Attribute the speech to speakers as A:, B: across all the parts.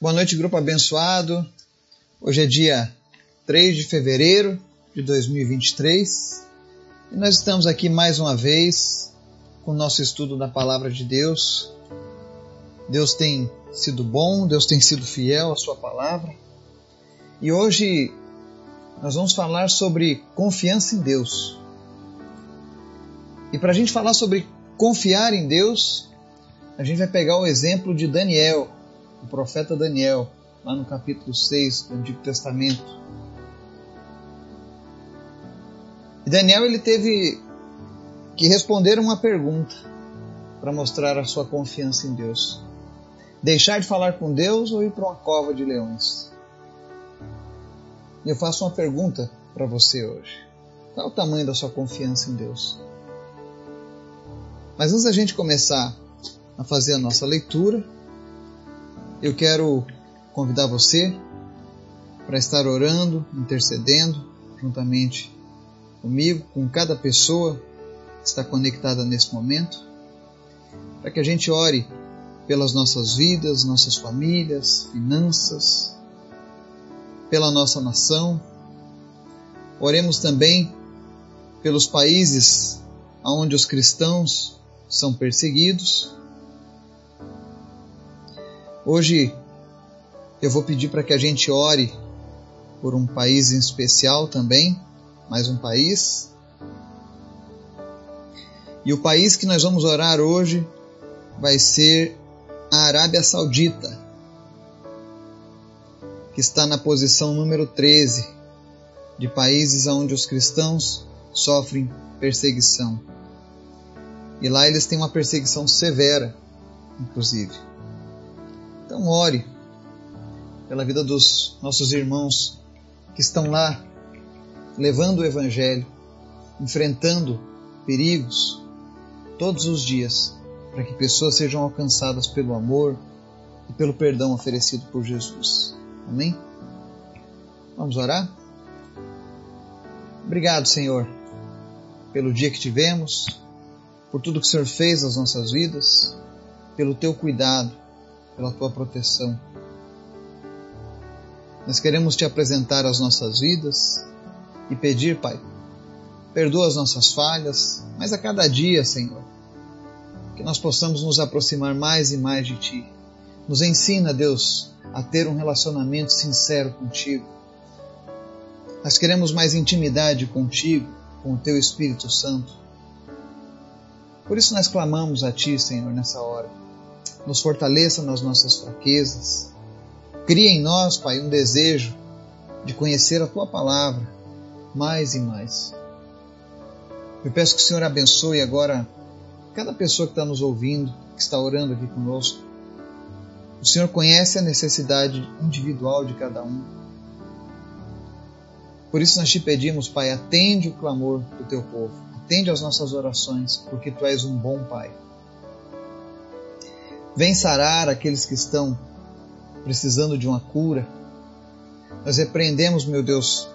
A: Boa noite, grupo abençoado. Hoje é dia 3 de fevereiro de 2023 e nós estamos aqui mais uma vez com o nosso estudo da Palavra de Deus. Deus tem sido bom, Deus tem sido fiel à Sua palavra e hoje nós vamos falar sobre confiança em Deus. E para a gente falar sobre confiar em Deus, a gente vai pegar o exemplo de Daniel, o profeta Daniel, lá no capítulo 6 do Antigo Testamento. E Daniel ele teve que responder uma pergunta para mostrar a sua confiança em Deus. Deixar de falar com Deus ou ir para uma cova de leões? E eu faço uma pergunta para você hoje. Qual é o tamanho da sua confiança em Deus? Mas antes da gente começar a fazer a nossa leitura, eu quero convidar você para estar orando, intercedendo juntamente comigo, com cada pessoa que está conectada nesse momento, para que a gente ore pelas nossas vidas, nossas famílias, finanças, pela nossa nação. Oremos também pelos países onde os cristãos são perseguidos Hoje eu vou pedir para que a gente ore por um país em especial também, mais um país. E o país que nós vamos orar hoje vai ser a Arábia Saudita, que está na posição número 13 de países onde os cristãos sofrem perseguição. E lá eles têm uma perseguição severa, inclusive. Então ore pela vida dos nossos irmãos que estão lá levando o Evangelho, enfrentando perigos todos os dias, para que pessoas sejam alcançadas pelo amor e pelo perdão oferecido por Jesus. Amém? Vamos orar? Obrigado, Senhor, pelo dia que tivemos, por tudo que o Senhor fez nas nossas vidas, pelo teu cuidado pela tua proteção. Nós queremos te apresentar as nossas vidas e pedir, Pai, perdoa as nossas falhas, mas a cada dia, Senhor, que nós possamos nos aproximar mais e mais de Ti. Nos ensina, Deus, a ter um relacionamento sincero contigo. Nós queremos mais intimidade contigo, com o Teu Espírito Santo. Por isso nós clamamos a Ti, Senhor, nessa hora nos fortaleça nas nossas fraquezas. Cria em nós, Pai, um desejo de conhecer a Tua palavra mais e mais. Eu peço que o Senhor abençoe agora cada pessoa que está nos ouvindo, que está orando aqui conosco. O Senhor conhece a necessidade individual de cada um. Por isso nós te pedimos, Pai, atende o clamor do teu povo, atende as nossas orações, porque tu és um bom Pai. Vem sarar aqueles que estão precisando de uma cura. Nós repreendemos, meu Deus,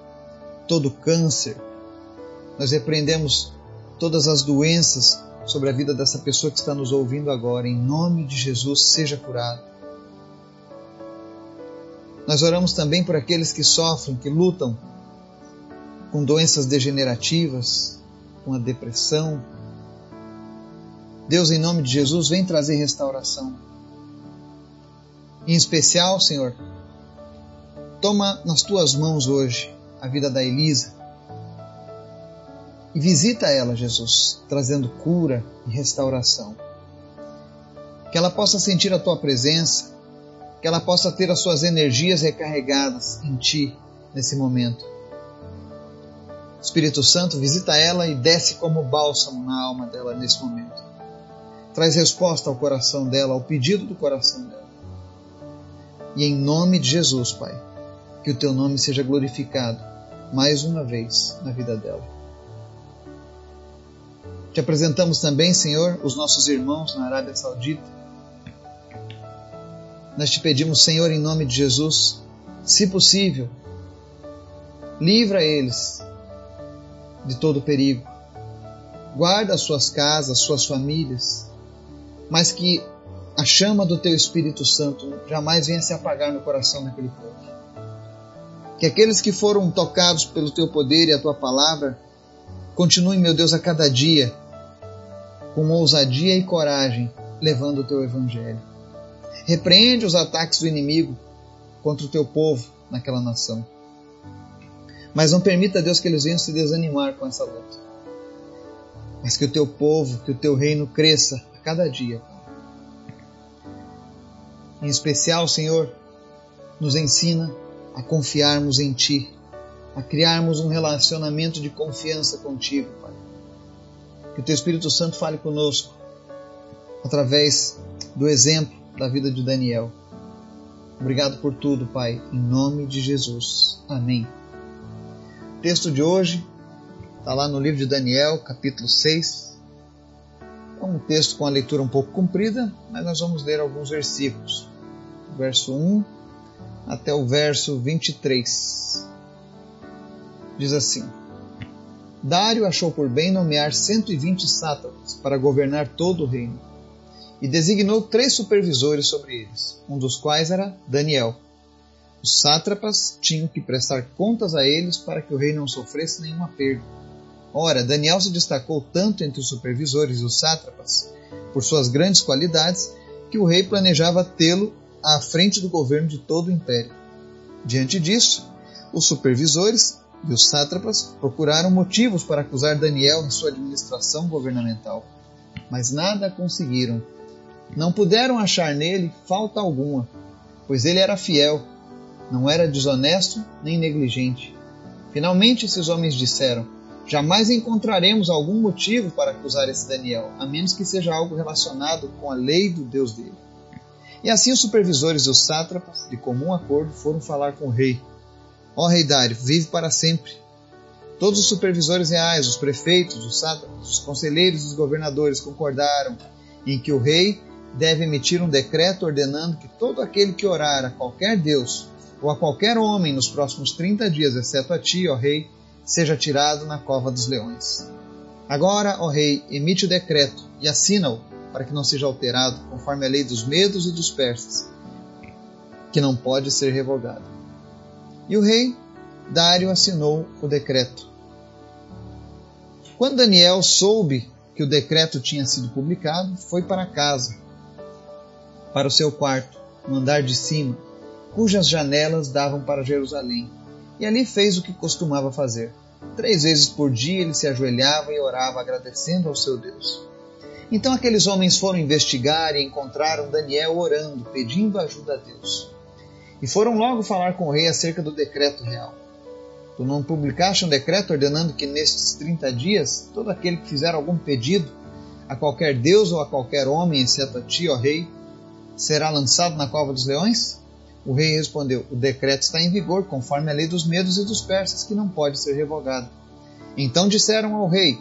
A: todo câncer. Nós repreendemos todas as doenças sobre a vida dessa pessoa que está nos ouvindo agora. Em nome de Jesus, seja curado. Nós oramos também por aqueles que sofrem, que lutam com doenças degenerativas, com a depressão, Deus, em nome de Jesus, vem trazer restauração. Em especial, Senhor, toma nas tuas mãos hoje a vida da Elisa e visita ela, Jesus, trazendo cura e restauração. Que ela possa sentir a tua presença, que ela possa ter as suas energias recarregadas em ti nesse momento. Espírito Santo, visita ela e desce como bálsamo na alma dela nesse momento traz resposta ao coração dela, ao pedido do coração dela. E em nome de Jesus, Pai, que o teu nome seja glorificado mais uma vez na vida dela. Te apresentamos também, Senhor, os nossos irmãos na Arábia Saudita. Nós te pedimos, Senhor, em nome de Jesus, se possível, livra eles de todo perigo. Guarda as suas casas, suas famílias, mas que a chama do teu Espírito Santo jamais venha se apagar no coração daquele povo. Que aqueles que foram tocados pelo teu poder e a tua palavra continuem, meu Deus, a cada dia com ousadia e coragem levando o teu evangelho. Repreende os ataques do inimigo contra o teu povo naquela nação. Mas não permita, Deus, que eles venham se desanimar com essa luta. Mas que o teu povo, que o teu reino cresça cada dia. Em especial, Senhor, nos ensina a confiarmos em Ti, a criarmos um relacionamento de confiança contigo, Pai. Que o Teu Espírito Santo fale conosco através do exemplo da vida de Daniel. Obrigado por tudo, Pai, em nome de Jesus. Amém. O texto de hoje está lá no livro de Daniel, capítulo 6. É um texto com a leitura um pouco comprida, mas nós vamos ler alguns versículos. Verso 1 até o verso 23. Diz assim: Dário achou por bem nomear 120 sátrapas para governar todo o reino e designou três supervisores sobre eles, um dos quais era Daniel. Os sátrapas tinham que prestar contas a eles para que o rei não sofresse nenhuma perda. Ora, Daniel se destacou tanto entre os supervisores e os sátrapas, por suas grandes qualidades, que o rei planejava tê-lo à frente do governo de todo o império. Diante disso, os supervisores e os sátrapas procuraram motivos para acusar Daniel em sua administração governamental, mas nada conseguiram não puderam achar nele falta alguma, pois ele era fiel, não era desonesto nem negligente. Finalmente esses homens disseram: Jamais encontraremos algum motivo para acusar esse Daniel, a menos que seja algo relacionado com a lei do Deus dele. E assim os supervisores e os sátrapas, de comum acordo, foram falar com o rei. Ó rei Dário, vive para sempre. Todos os supervisores reais, os prefeitos, os sátrapas, os conselheiros e os governadores concordaram em que o rei deve emitir um decreto ordenando que todo aquele que orar a qualquer Deus ou a qualquer homem nos próximos 30 dias, exceto a ti, ó rei, seja tirado na cova dos leões. Agora, ó rei, emite o decreto e assina-o para que não seja alterado, conforme a lei dos medos e dos persas, que não pode ser revogada. E o rei Dário assinou o decreto. Quando Daniel soube que o decreto tinha sido publicado, foi para casa para o seu quarto, no andar de cima, cujas janelas davam para Jerusalém, e ali fez o que costumava fazer. Três vezes por dia ele se ajoelhava e orava, agradecendo ao seu Deus. Então aqueles homens foram investigar e encontraram Daniel orando, pedindo ajuda a Deus. E foram logo falar com o rei acerca do decreto real. Tu não publicaste um decreto ordenando que nestes 30 dias todo aquele que fizer algum pedido a qualquer Deus ou a qualquer homem, exceto a ti, ó rei, será lançado na cova dos leões? O rei respondeu: O decreto está em vigor, conforme a lei dos medos e dos persas, que não pode ser revogado. Então disseram ao rei: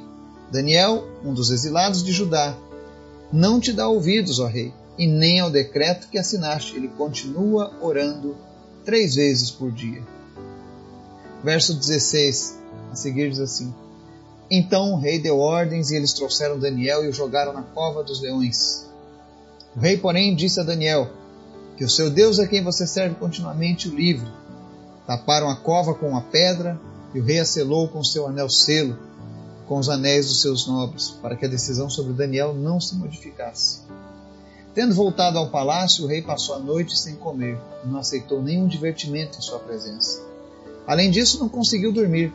A: Daniel, um dos exilados de Judá, não te dá ouvidos, ó rei, e nem ao decreto que assinaste. Ele continua orando três vezes por dia. Verso 16, a seguir diz assim: Então o rei deu ordens e eles trouxeram Daniel e o jogaram na cova dos leões. O rei, porém, disse a Daniel: Que o seu Deus a quem você serve continuamente o livre. Taparam a cova com uma pedra e o rei a selou com seu anel selo, com os anéis dos seus nobres, para que a decisão sobre Daniel não se modificasse. Tendo voltado ao palácio, o rei passou a noite sem comer e não aceitou nenhum divertimento em sua presença. Além disso, não conseguiu dormir.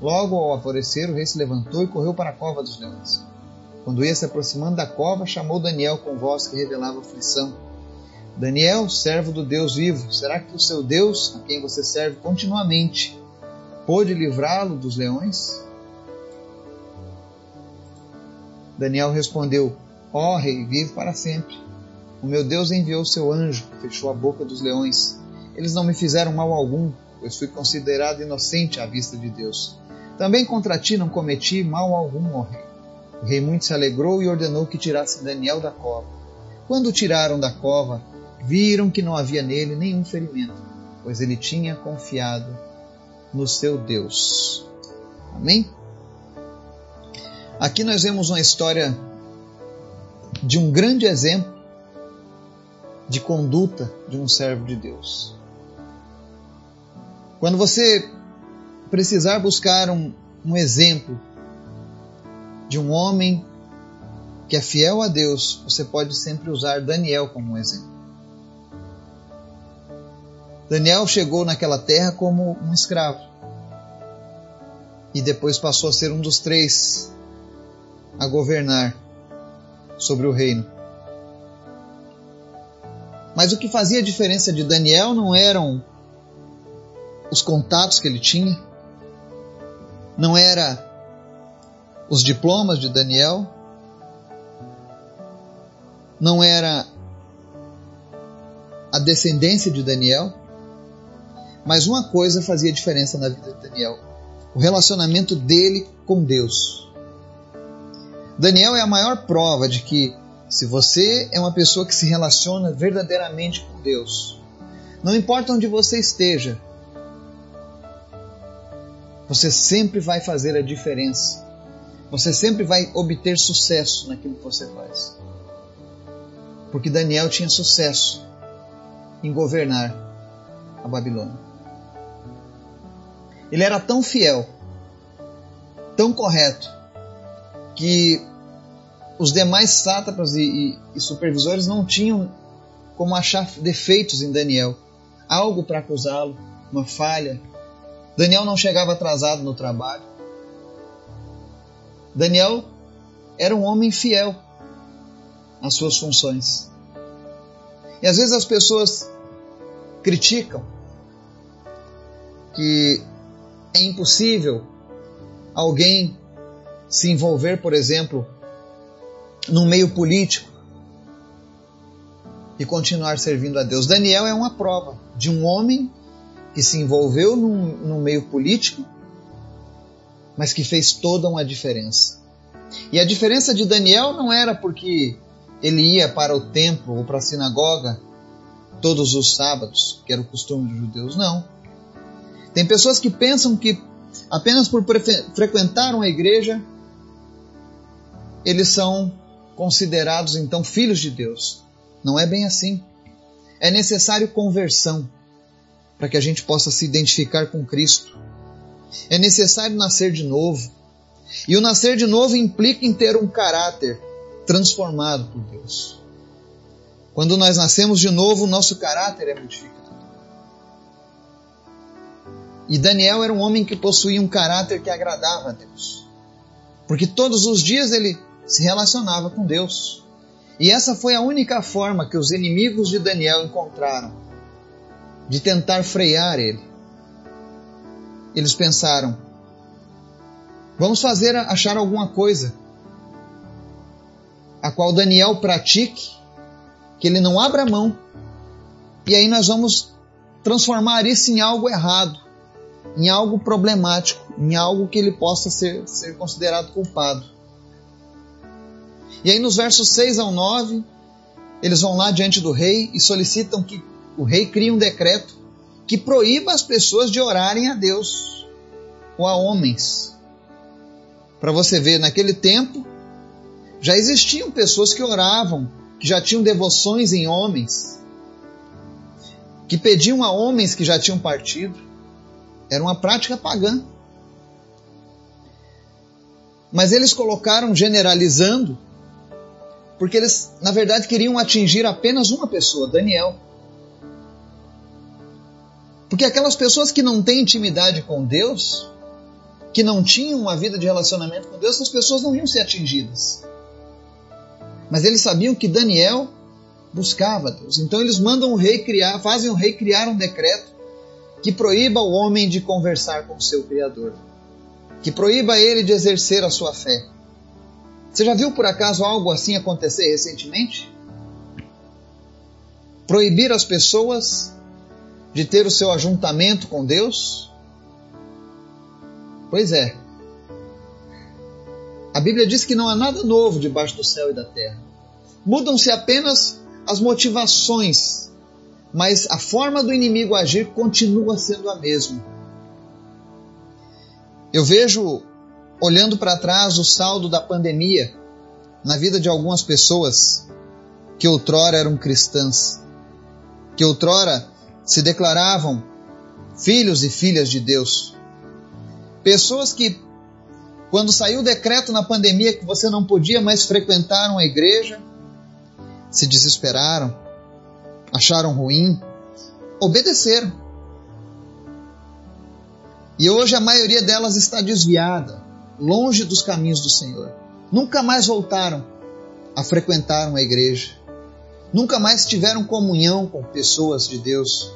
A: Logo ao aparecer, o rei se levantou e correu para a cova dos leões. Quando ia se aproximando da cova, chamou Daniel com voz que revelava aflição. Daniel, servo do Deus vivo, será que o seu Deus, a quem você serve continuamente, pôde livrá-lo dos leões? Daniel respondeu: Ó oh, rei, vive para sempre. O meu Deus enviou seu anjo, fechou a boca dos leões. Eles não me fizeram mal algum, pois fui considerado inocente à vista de Deus. Também contra ti não cometi mal algum, ó rei. O rei muito se alegrou e ordenou que tirassem Daniel da cova. Quando o tiraram da cova, viram que não havia nele nenhum ferimento, pois ele tinha confiado no seu Deus. Amém? Aqui nós vemos uma história de um grande exemplo de conduta de um servo de Deus. Quando você precisar buscar um, um exemplo de um homem que é fiel a Deus, você pode sempre usar Daniel como um exemplo. Daniel chegou naquela terra como um escravo e depois passou a ser um dos três a governar sobre o reino. Mas o que fazia a diferença de Daniel não eram os contatos que ele tinha, não era os diplomas de Daniel, não era a descendência de Daniel, mas uma coisa fazia diferença na vida de Daniel: o relacionamento dele com Deus. Daniel é a maior prova de que, se você é uma pessoa que se relaciona verdadeiramente com Deus, não importa onde você esteja, você sempre vai fazer a diferença. Você sempre vai obter sucesso naquilo que você faz porque Daniel tinha sucesso em governar a Babilônia. Ele era tão fiel, tão correto, que os demais sátrapas e, e, e supervisores não tinham como achar defeitos em Daniel, algo para acusá-lo, uma falha. Daniel não chegava atrasado no trabalho. Daniel era um homem fiel as suas funções. E às vezes as pessoas criticam que é impossível alguém se envolver, por exemplo, num meio político e continuar servindo a Deus. Daniel é uma prova de um homem que se envolveu num, meio político, mas que fez toda uma diferença. E a diferença de Daniel não era porque ele ia para o templo ou para a sinagoga todos os sábados, que era o costume dos judeus. Não. Tem pessoas que pensam que apenas por frequentar uma igreja eles são considerados então filhos de Deus. Não é bem assim. É necessário conversão para que a gente possa se identificar com Cristo. É necessário nascer de novo. E o nascer de novo implica em ter um caráter transformado por Deus. Quando nós nascemos de novo, o nosso caráter é modificado. E Daniel era um homem que possuía um caráter que agradava a Deus. Porque todos os dias ele se relacionava com Deus. E essa foi a única forma que os inimigos de Daniel encontraram de tentar frear ele. Eles pensaram: vamos fazer achar alguma coisa a qual Daniel pratique, que ele não abra mão, e aí nós vamos transformar isso em algo errado, em algo problemático, em algo que ele possa ser, ser considerado culpado. E aí nos versos 6 ao 9, eles vão lá diante do rei e solicitam que o rei crie um decreto que proíba as pessoas de orarem a Deus ou a homens. Para você ver, naquele tempo, já existiam pessoas que oravam, que já tinham devoções em homens, que pediam a homens que já tinham partido. Era uma prática pagã. Mas eles colocaram generalizando, porque eles, na verdade, queriam atingir apenas uma pessoa, Daniel. Porque aquelas pessoas que não têm intimidade com Deus, que não tinham uma vida de relacionamento com Deus, essas pessoas não iam ser atingidas. Mas eles sabiam que Daniel buscava Deus. Então eles mandam o rei criar, fazem o rei criar um decreto que proíba o homem de conversar com o seu Criador, que proíba ele de exercer a sua fé. Você já viu por acaso algo assim acontecer recentemente? Proibir as pessoas de ter o seu ajuntamento com Deus? Pois é, a Bíblia diz que não há nada novo debaixo do céu e da terra. Mudam-se apenas as motivações, mas a forma do inimigo agir continua sendo a mesma. Eu vejo, olhando para trás, o saldo da pandemia na vida de algumas pessoas que outrora eram cristãs. que outrora se declaravam filhos e filhas de Deus. Pessoas que, quando saiu o decreto na pandemia que você não podia mais frequentar uma igreja, se desesperaram, acharam ruim, obedeceram. E hoje a maioria delas está desviada, longe dos caminhos do Senhor. Nunca mais voltaram a frequentar uma igreja. Nunca mais tiveram comunhão com pessoas de Deus.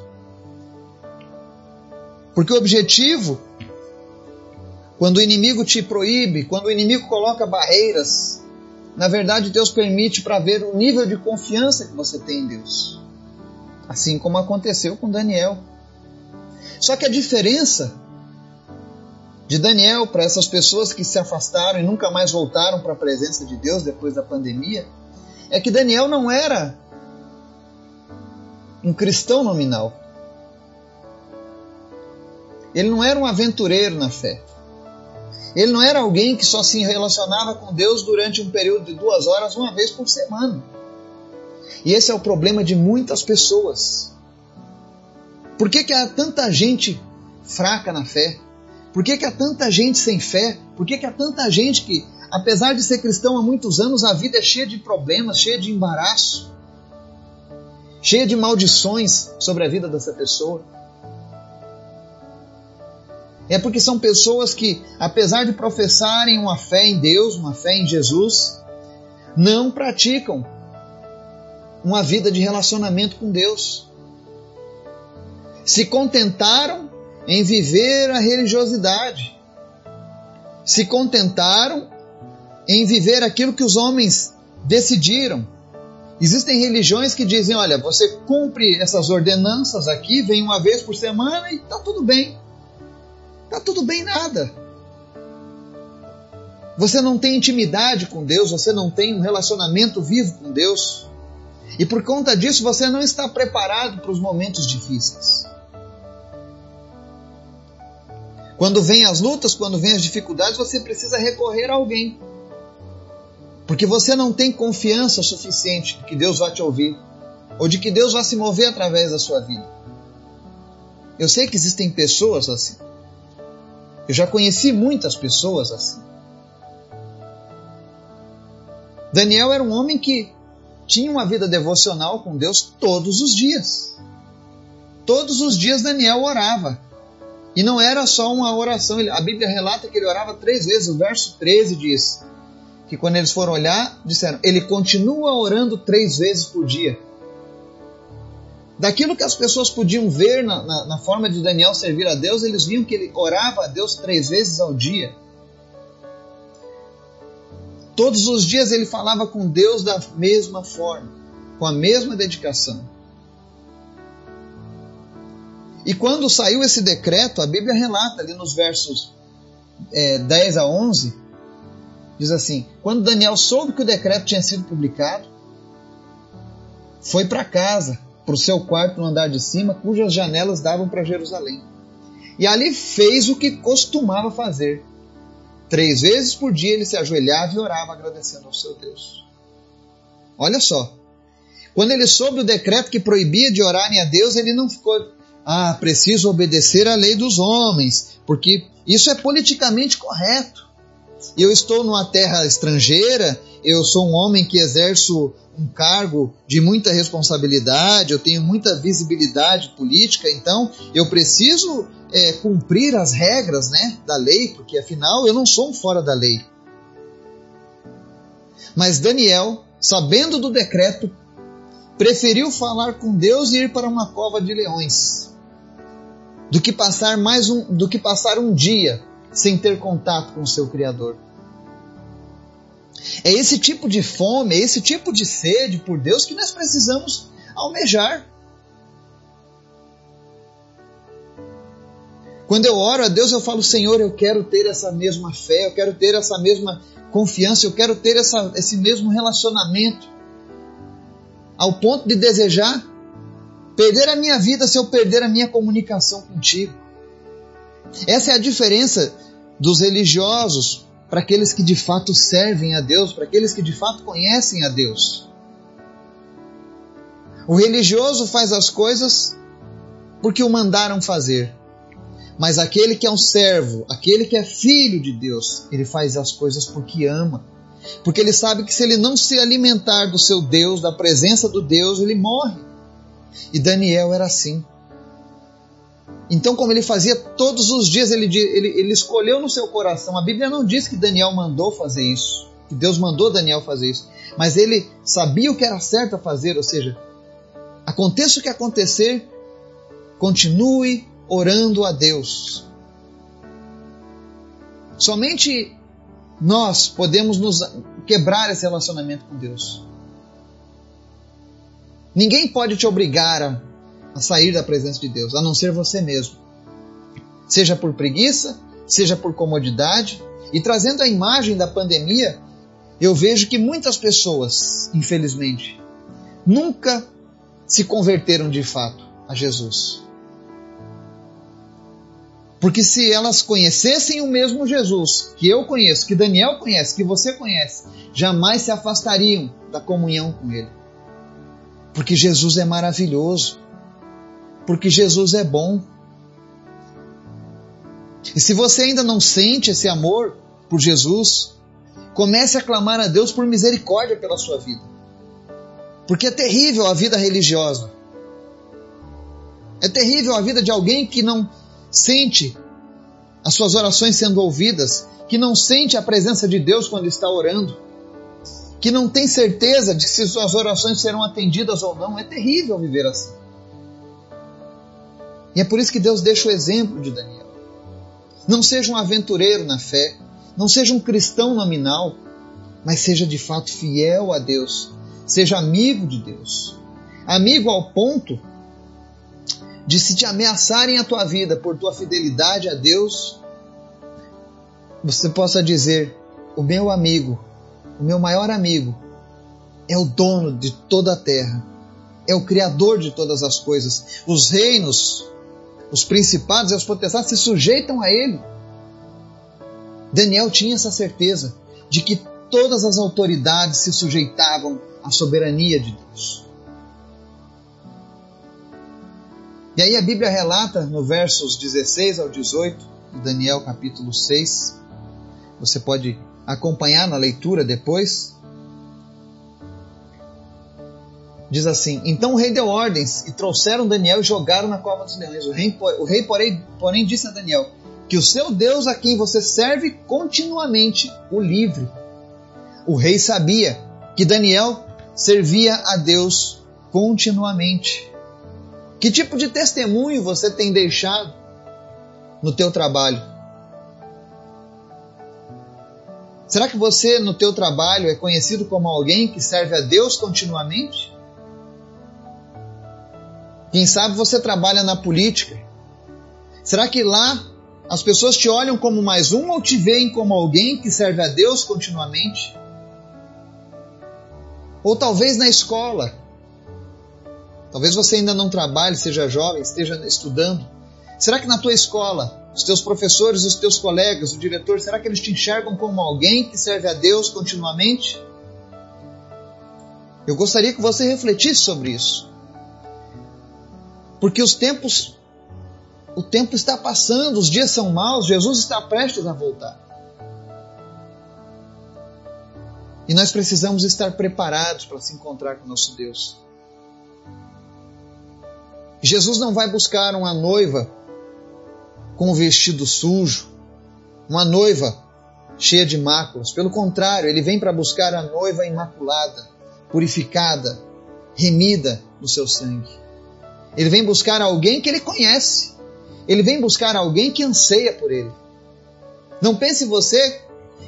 A: Porque o objetivo, quando o inimigo te proíbe, quando o inimigo coloca barreiras, na verdade Deus permite para ver o nível de confiança que você tem em Deus. Assim como aconteceu com Daniel. Só que a diferença de Daniel para essas pessoas que se afastaram e nunca mais voltaram para a presença de Deus depois da pandemia, é que Daniel não era um cristão nominal. Ele não era um aventureiro na fé. Ele não era alguém que só se relacionava com Deus durante um período de duas horas, uma vez por semana. E esse é o problema de muitas pessoas. Por que, que há tanta gente fraca na fé? Por que, que há tanta gente sem fé? Por que, que há tanta gente que, apesar de ser cristão há muitos anos, a vida é cheia de problemas, cheia de embaraço, cheia de maldições sobre a vida dessa pessoa? É porque são pessoas que, apesar de professarem uma fé em Deus, uma fé em Jesus, não praticam uma vida de relacionamento com Deus. Se contentaram em viver a religiosidade. Se contentaram em viver aquilo que os homens decidiram. Existem religiões que dizem: olha, você cumpre essas ordenanças aqui, vem uma vez por semana e está tudo bem. Está tudo bem nada. Você não tem intimidade com Deus, você não tem um relacionamento vivo com Deus. E por conta disso você não está preparado para os momentos difíceis. Quando vem as lutas, quando vem as dificuldades, você precisa recorrer a alguém. Porque você não tem confiança suficiente de que Deus vai te ouvir, ou de que Deus vai se mover através da sua vida. Eu sei que existem pessoas assim. Eu já conheci muitas pessoas assim. Daniel era um homem que tinha uma vida devocional com Deus todos os dias. Todos os dias Daniel orava. E não era só uma oração, a Bíblia relata que ele orava três vezes. O verso 13 diz que quando eles foram olhar, disseram: ele continua orando três vezes por dia. Daquilo que as pessoas podiam ver na, na, na forma de Daniel servir a Deus, eles viam que ele orava a Deus três vezes ao dia. Todos os dias ele falava com Deus da mesma forma, com a mesma dedicação. E quando saiu esse decreto, a Bíblia relata ali nos versos é, 10 a 11, diz assim: Quando Daniel soube que o decreto tinha sido publicado, foi para casa, para o seu quarto no andar de cima, cujas janelas davam para Jerusalém. E ali fez o que costumava fazer. Três vezes por dia ele se ajoelhava e orava agradecendo ao seu Deus. Olha só. Quando ele soube o decreto que proibia de orarem a Deus, ele não ficou ah, preciso obedecer à lei dos homens, porque isso é politicamente correto. Eu estou numa terra estrangeira, eu sou um homem que exerço um cargo de muita responsabilidade, eu tenho muita visibilidade política, então eu preciso é, cumprir as regras né, da lei, porque afinal eu não sou um fora da lei. Mas Daniel, sabendo do decreto, preferiu falar com Deus e ir para uma cova de leões do que passar mais um, do que passar um dia sem ter contato com o seu Criador. É esse tipo de fome, é esse tipo de sede por Deus que nós precisamos almejar. Quando eu oro a Deus, eu falo, Senhor, eu quero ter essa mesma fé, eu quero ter essa mesma confiança, eu quero ter essa, esse mesmo relacionamento, ao ponto de desejar Perder a minha vida se eu perder a minha comunicação contigo. Essa é a diferença dos religiosos para aqueles que de fato servem a Deus, para aqueles que de fato conhecem a Deus. O religioso faz as coisas porque o mandaram fazer. Mas aquele que é um servo, aquele que é filho de Deus, ele faz as coisas porque ama. Porque ele sabe que se ele não se alimentar do seu Deus, da presença do Deus, ele morre. E Daniel era assim. Então, como ele fazia todos os dias, ele, ele, ele escolheu no seu coração. A Bíblia não diz que Daniel mandou fazer isso, que Deus mandou Daniel fazer isso, mas ele sabia o que era certo a fazer, ou seja, aconteça o que acontecer, continue orando a Deus. Somente nós podemos nos quebrar esse relacionamento com Deus. Ninguém pode te obrigar a a sair da presença de Deus, a não ser você mesmo. Seja por preguiça, seja por comodidade. E trazendo a imagem da pandemia, eu vejo que muitas pessoas, infelizmente, nunca se converteram de fato a Jesus. Porque se elas conhecessem o mesmo Jesus que eu conheço, que Daniel conhece, que você conhece, jamais se afastariam da comunhão com Ele. Porque Jesus é maravilhoso porque Jesus é bom. E se você ainda não sente esse amor por Jesus, comece a clamar a Deus por misericórdia pela sua vida. Porque é terrível a vida religiosa. É terrível a vida de alguém que não sente as suas orações sendo ouvidas, que não sente a presença de Deus quando está orando, que não tem certeza de se suas orações serão atendidas ou não. É terrível viver assim. E é por isso que Deus deixa o exemplo de Daniel. Não seja um aventureiro na fé, não seja um cristão nominal, mas seja de fato fiel a Deus, seja amigo de Deus. Amigo ao ponto de se te ameaçarem a tua vida por tua fidelidade a Deus, você possa dizer: o meu amigo, o meu maior amigo, é o dono de toda a terra, é o Criador de todas as coisas. Os reinos os principados e os potestades se sujeitam a ele. Daniel tinha essa certeza de que todas as autoridades se sujeitavam à soberania de Deus. E aí a Bíblia relata no versos 16 ao 18 de Daniel capítulo 6. Você pode acompanhar na leitura depois. Diz assim: Então o rei deu ordens e trouxeram Daniel e jogaram na cova dos leões. O rei, o rei porém, porém, disse a Daniel: Que o seu Deus a quem você serve continuamente o livre. O rei sabia que Daniel servia a Deus continuamente. Que tipo de testemunho você tem deixado no teu trabalho? Será que você no teu trabalho é conhecido como alguém que serve a Deus continuamente? Quem sabe você trabalha na política. Será que lá as pessoas te olham como mais um ou te veem como alguém que serve a Deus continuamente? Ou talvez na escola. Talvez você ainda não trabalhe, seja jovem, esteja estudando. Será que na tua escola, os teus professores, os teus colegas, o diretor, será que eles te enxergam como alguém que serve a Deus continuamente? Eu gostaria que você refletisse sobre isso. Porque os tempos, o tempo está passando, os dias são maus, Jesus está prestes a voltar. E nós precisamos estar preparados para se encontrar com nosso Deus. Jesus não vai buscar uma noiva com o vestido sujo, uma noiva cheia de máculas. Pelo contrário, ele vem para buscar a noiva imaculada, purificada, remida do seu sangue. Ele vem buscar alguém que ele conhece. Ele vem buscar alguém que anseia por ele. Não pense você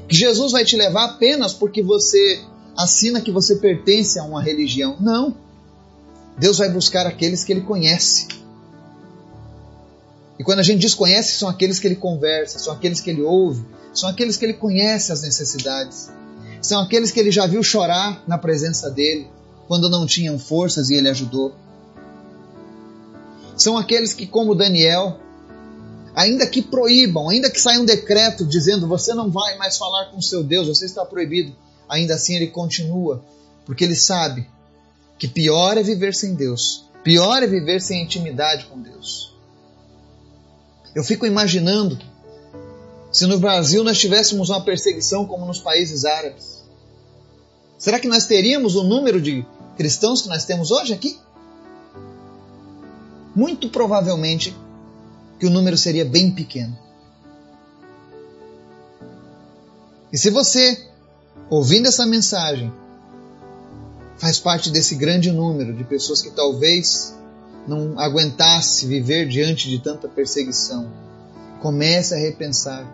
A: que Jesus vai te levar apenas porque você assina que você pertence a uma religião. Não. Deus vai buscar aqueles que ele conhece. E quando a gente diz conhece, são aqueles que ele conversa, são aqueles que ele ouve, são aqueles que ele conhece as necessidades. São aqueles que ele já viu chorar na presença dele, quando não tinham forças e ele ajudou são aqueles que, como Daniel, ainda que proíbam, ainda que saia um decreto dizendo você não vai mais falar com seu Deus, você está proibido, ainda assim ele continua, porque ele sabe que pior é viver sem Deus, pior é viver sem intimidade com Deus. Eu fico imaginando se no Brasil nós tivéssemos uma perseguição como nos países árabes. Será que nós teríamos o número de cristãos que nós temos hoje aqui? Muito provavelmente que o número seria bem pequeno. E se você, ouvindo essa mensagem, faz parte desse grande número de pessoas que talvez não aguentasse viver diante de tanta perseguição, comece a repensar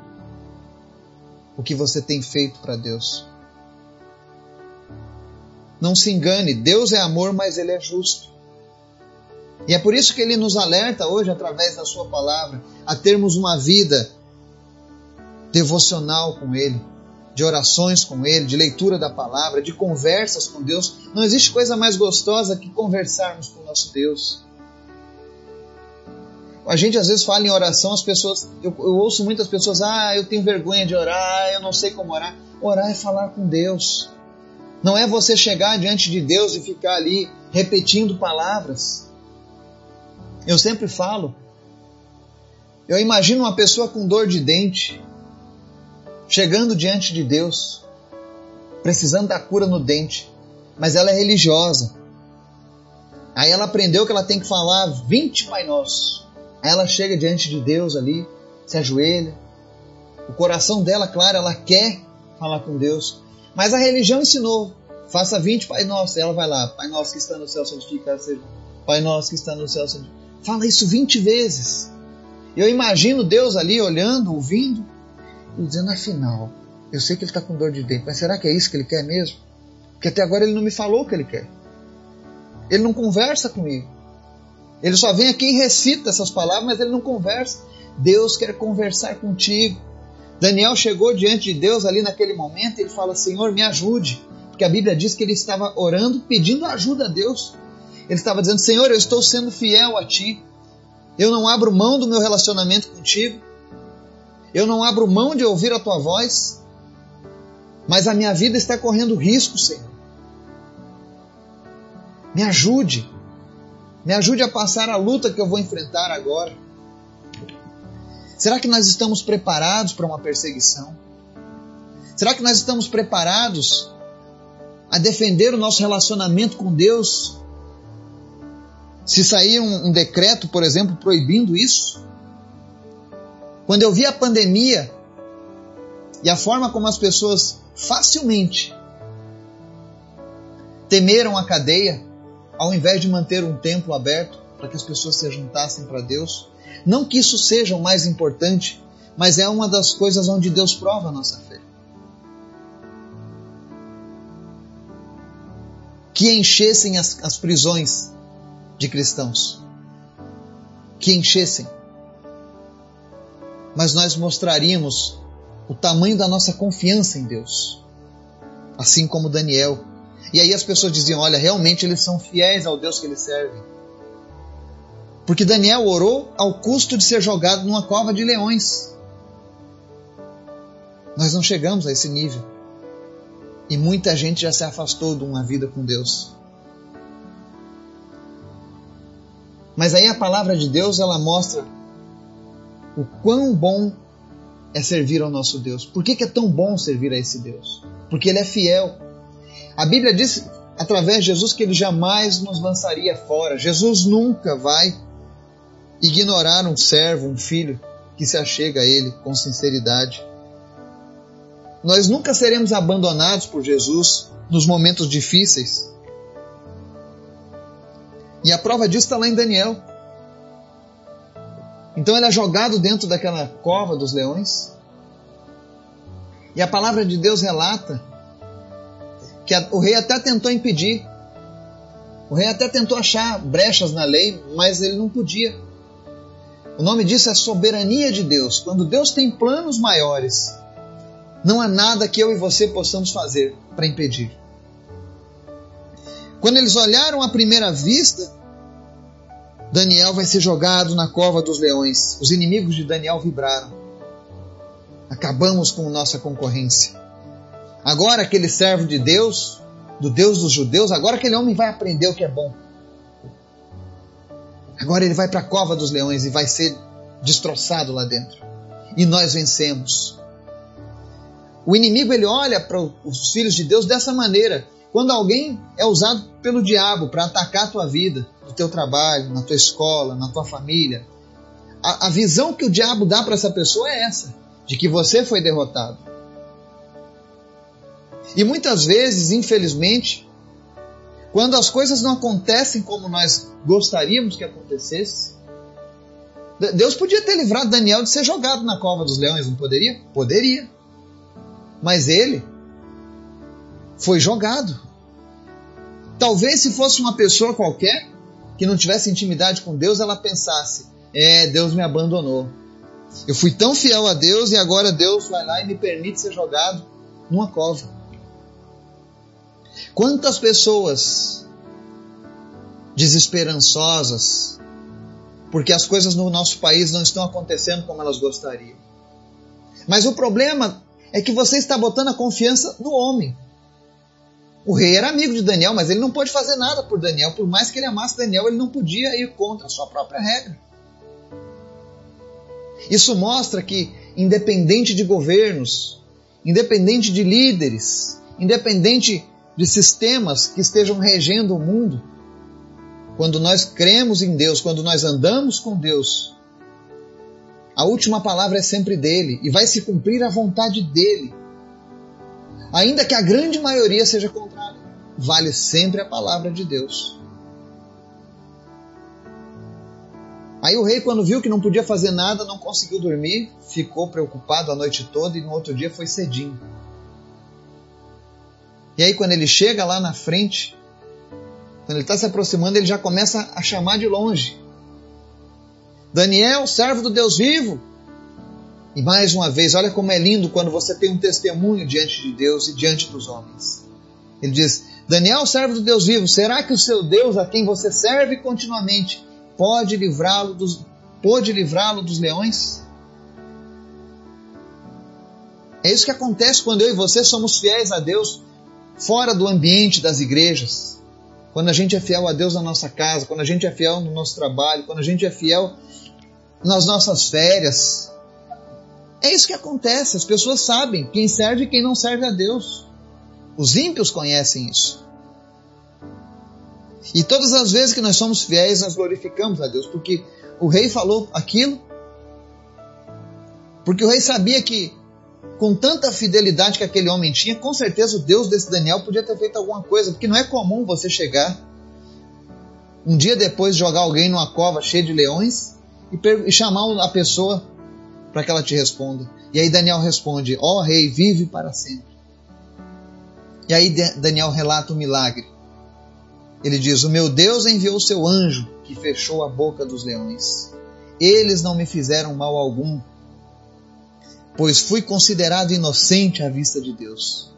A: o que você tem feito para Deus. Não se engane, Deus é amor, mas Ele é justo. E é por isso que Ele nos alerta hoje, através da Sua palavra, a termos uma vida devocional com Ele, de orações com Ele, de leitura da palavra, de conversas com Deus. Não existe coisa mais gostosa que conversarmos com o nosso Deus. A gente às vezes fala em oração, as pessoas, eu, eu ouço muitas pessoas, ah, eu tenho vergonha de orar, eu não sei como orar. Orar é falar com Deus. Não é você chegar diante de Deus e ficar ali repetindo palavras. Eu sempre falo, eu imagino uma pessoa com dor de dente, chegando diante de Deus, precisando da cura no dente, mas ela é religiosa. Aí ela aprendeu que ela tem que falar 20 Pai Nosso. Aí ela chega diante de Deus ali, se ajoelha. O coração dela, claro, ela quer falar com Deus. Mas a religião ensinou: faça 20 Pai Nosso. E ela vai lá: Pai Nosso que está no céu, santificado seja. Pai Nosso que está no céu, santificado. Fala isso 20 vezes. Eu imagino Deus ali olhando, ouvindo e dizendo: afinal, eu sei que ele está com dor de dente, mas será que é isso que ele quer mesmo? Porque até agora ele não me falou o que ele quer. Ele não conversa comigo. Ele só vem aqui e recita essas palavras, mas ele não conversa. Deus quer conversar contigo. Daniel chegou diante de Deus ali naquele momento e ele fala: Senhor, me ajude. Porque a Bíblia diz que ele estava orando, pedindo ajuda a Deus. Ele estava dizendo: Senhor, eu estou sendo fiel a ti. Eu não abro mão do meu relacionamento contigo. Eu não abro mão de ouvir a tua voz. Mas a minha vida está correndo risco, Senhor. Me ajude. Me ajude a passar a luta que eu vou enfrentar agora. Será que nós estamos preparados para uma perseguição? Será que nós estamos preparados a defender o nosso relacionamento com Deus? Se sair um, um decreto, por exemplo, proibindo isso? Quando eu vi a pandemia e a forma como as pessoas facilmente temeram a cadeia, ao invés de manter um templo aberto para que as pessoas se juntassem para Deus. Não que isso seja o mais importante, mas é uma das coisas onde Deus prova a nossa fé. Que enchessem as, as prisões de cristãos. Que enchessem. Mas nós mostraríamos o tamanho da nossa confiança em Deus. Assim como Daniel e aí as pessoas diziam: olha, realmente eles são fiéis ao Deus que eles servem. Porque Daniel orou ao custo de ser jogado numa cova de leões. Nós não chegamos a esse nível. E muita gente já se afastou de uma vida com Deus. Mas aí a palavra de Deus ela mostra o quão bom é servir ao nosso Deus. Por que, que é tão bom servir a esse Deus? Porque Ele é fiel. A Bíblia diz através de Jesus que ele jamais nos lançaria fora. Jesus nunca vai ignorar um servo, um filho que se achega a ele com sinceridade. Nós nunca seremos abandonados por Jesus nos momentos difíceis. E a prova disso está lá em Daniel. Então ele é jogado dentro daquela cova dos leões. E a palavra de Deus relata que a, o rei até tentou impedir. O rei até tentou achar brechas na lei, mas ele não podia. O nome disso é soberania de Deus. Quando Deus tem planos maiores, não há nada que eu e você possamos fazer para impedir. Quando eles olharam à primeira vista, Daniel vai ser jogado na cova dos leões. Os inimigos de Daniel vibraram. Acabamos com nossa concorrência. Agora aquele servo de Deus do Deus dos judeus, agora aquele homem vai aprender o que é bom. Agora ele vai para a cova dos leões e vai ser destroçado lá dentro. E nós vencemos. O inimigo ele olha para os filhos de Deus dessa maneira. Quando alguém é usado pelo diabo para atacar a tua vida, no teu trabalho, na tua escola, na tua família, a, a visão que o diabo dá para essa pessoa é essa, de que você foi derrotado. E muitas vezes, infelizmente, quando as coisas não acontecem como nós gostaríamos que acontecesse, Deus podia ter livrado Daniel de ser jogado na cova dos leões, não poderia? Poderia. Mas ele foi jogado. Talvez se fosse uma pessoa qualquer que não tivesse intimidade com Deus, ela pensasse: é, Deus me abandonou. Eu fui tão fiel a Deus e agora Deus vai lá e me permite ser jogado numa cova. Quantas pessoas desesperançosas, porque as coisas no nosso país não estão acontecendo como elas gostariam. Mas o problema é que você está botando a confiança no homem. O rei era amigo de Daniel, mas ele não pôde fazer nada por Daniel. Por mais que ele amasse Daniel, ele não podia ir contra a sua própria regra. Isso mostra que, independente de governos, independente de líderes, independente de sistemas que estejam regendo o mundo, quando nós cremos em Deus, quando nós andamos com Deus, a última palavra é sempre dele e vai se cumprir a vontade dele. Ainda que a grande maioria seja contrária, vale sempre a palavra de Deus. Aí o rei, quando viu que não podia fazer nada, não conseguiu dormir, ficou preocupado a noite toda e no outro dia foi cedinho. E aí, quando ele chega lá na frente, quando ele está se aproximando, ele já começa a chamar de longe: Daniel, servo do Deus vivo. E mais uma vez, olha como é lindo quando você tem um testemunho diante de Deus e diante dos homens. Ele diz: Daniel, servo do Deus vivo, será que o seu Deus, a quem você serve continuamente, pode livrá-lo dos, pode livrá-lo dos leões? É isso que acontece quando eu e você somos fiéis a Deus fora do ambiente das igrejas. Quando a gente é fiel a Deus na nossa casa, quando a gente é fiel no nosso trabalho, quando a gente é fiel nas nossas férias. É isso que acontece. As pessoas sabem quem serve e quem não serve a Deus. Os ímpios conhecem isso. E todas as vezes que nós somos fiéis, nós glorificamos a Deus, porque o rei falou aquilo, porque o rei sabia que com tanta fidelidade que aquele homem tinha, com certeza o Deus desse Daniel podia ter feito alguma coisa, porque não é comum você chegar um dia depois de jogar alguém numa cova cheia de leões e, e chamar a pessoa para que ela te responda. E aí Daniel responde: Ó oh, rei, vive para sempre. E aí Daniel relata o milagre. Ele diz: O meu Deus enviou o seu anjo que fechou a boca dos leões. Eles não me fizeram mal algum pois fui considerado inocente à vista de Deus.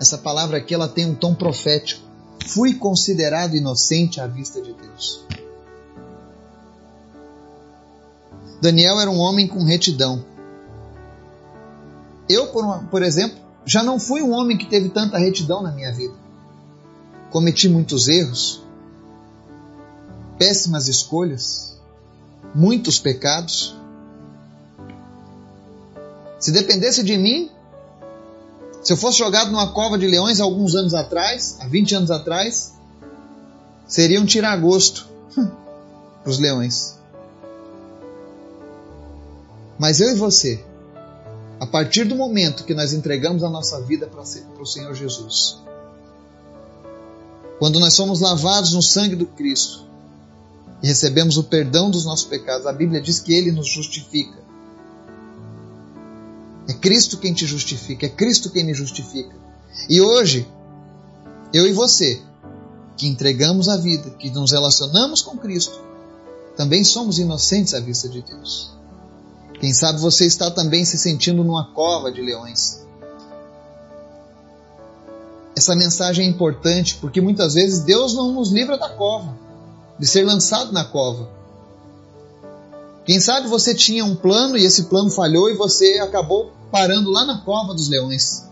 A: Essa palavra aqui ela tem um tom profético. Fui considerado inocente à vista de Deus. Daniel era um homem com retidão. Eu, por, por exemplo, já não fui um homem que teve tanta retidão na minha vida. Cometi muitos erros, péssimas escolhas, muitos pecados. Se dependesse de mim, se eu fosse jogado numa cova de leões alguns anos atrás, há 20 anos atrás, seria um tiragosto para os leões. Mas eu e você, a partir do momento que nós entregamos a nossa vida para o Senhor Jesus, quando nós somos lavados no sangue do Cristo e recebemos o perdão dos nossos pecados, a Bíblia diz que Ele nos justifica. É Cristo quem te justifica, é Cristo quem me justifica. E hoje, eu e você, que entregamos a vida, que nos relacionamos com Cristo, também somos inocentes à vista de Deus. Quem sabe você está também se sentindo numa cova de leões. Essa mensagem é importante porque muitas vezes Deus não nos livra da cova, de ser lançado na cova. Quem sabe você tinha um plano e esse plano falhou e você acabou parando lá na cova dos leões.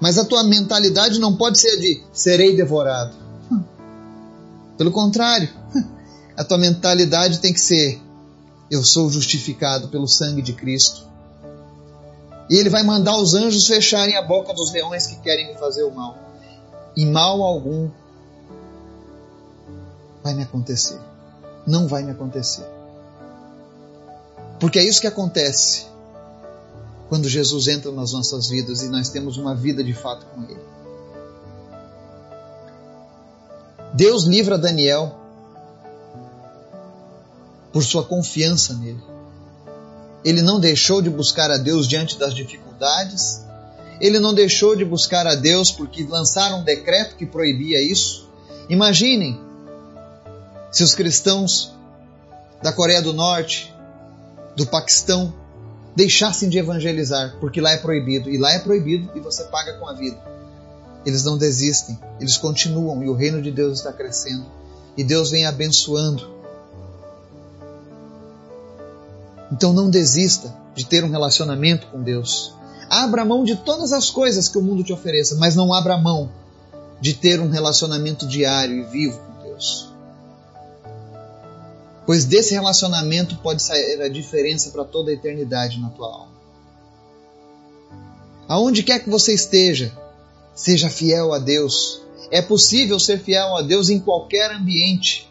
A: Mas a tua mentalidade não pode ser de serei devorado. Pelo contrário, a tua mentalidade tem que ser eu sou justificado pelo sangue de Cristo. E ele vai mandar os anjos fecharem a boca dos leões que querem me fazer o mal. E mal algum vai me acontecer. Não vai me acontecer. Porque é isso que acontece quando Jesus entra nas nossas vidas e nós temos uma vida de fato com Ele. Deus livra Daniel por sua confiança nele. Ele não deixou de buscar a Deus diante das dificuldades, ele não deixou de buscar a Deus porque lançaram um decreto que proibia isso. Imaginem se os cristãos da Coreia do Norte, do Paquistão, deixassem de evangelizar, porque lá é proibido, e lá é proibido e você paga com a vida. Eles não desistem, eles continuam e o reino de Deus está crescendo. E Deus vem abençoando. Então não desista de ter um relacionamento com Deus. Abra mão de todas as coisas que o mundo te ofereça, mas não abra mão de ter um relacionamento diário e vivo com Deus. Pois desse relacionamento pode sair a diferença para toda a eternidade na tua alma. Aonde quer que você esteja, seja fiel a Deus. É possível ser fiel a Deus em qualquer ambiente.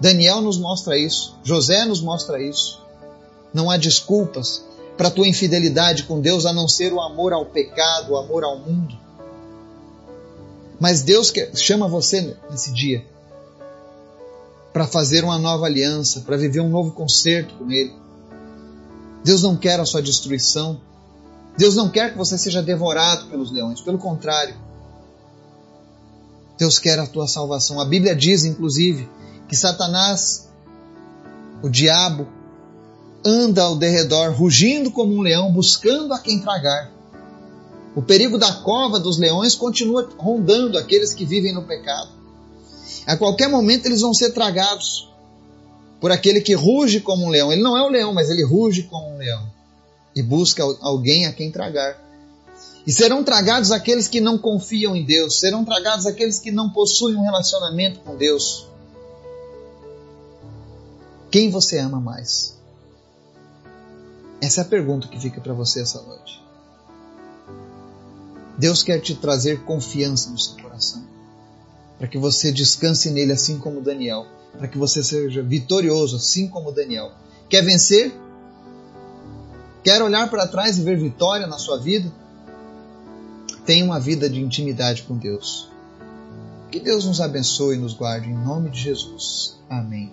A: Daniel nos mostra isso, José nos mostra isso. Não há desculpas para a tua infidelidade com Deus a não ser o amor ao pecado, o amor ao mundo. Mas Deus chama você nesse dia para fazer uma nova aliança, para viver um novo concerto com Ele. Deus não quer a sua destruição. Deus não quer que você seja devorado pelos leões. Pelo contrário, Deus quer a tua salvação. A Bíblia diz, inclusive, que Satanás, o diabo, anda ao derredor, rugindo como um leão, buscando a quem tragar. O perigo da cova dos leões continua rondando aqueles que vivem no pecado. A qualquer momento eles vão ser tragados por aquele que ruge como um leão. Ele não é um leão, mas ele ruge como um leão e busca alguém a quem tragar. E serão tragados aqueles que não confiam em Deus, serão tragados aqueles que não possuem um relacionamento com Deus. Quem você ama mais? Essa é a pergunta que fica para você essa noite. Deus quer te trazer confiança no seu coração para que você descanse nele assim como Daniel, para que você seja vitorioso assim como Daniel. Quer vencer? Quer olhar para trás e ver vitória na sua vida? Tenha uma vida de intimidade com Deus. Que Deus nos abençoe e nos guarde em nome de Jesus. Amém.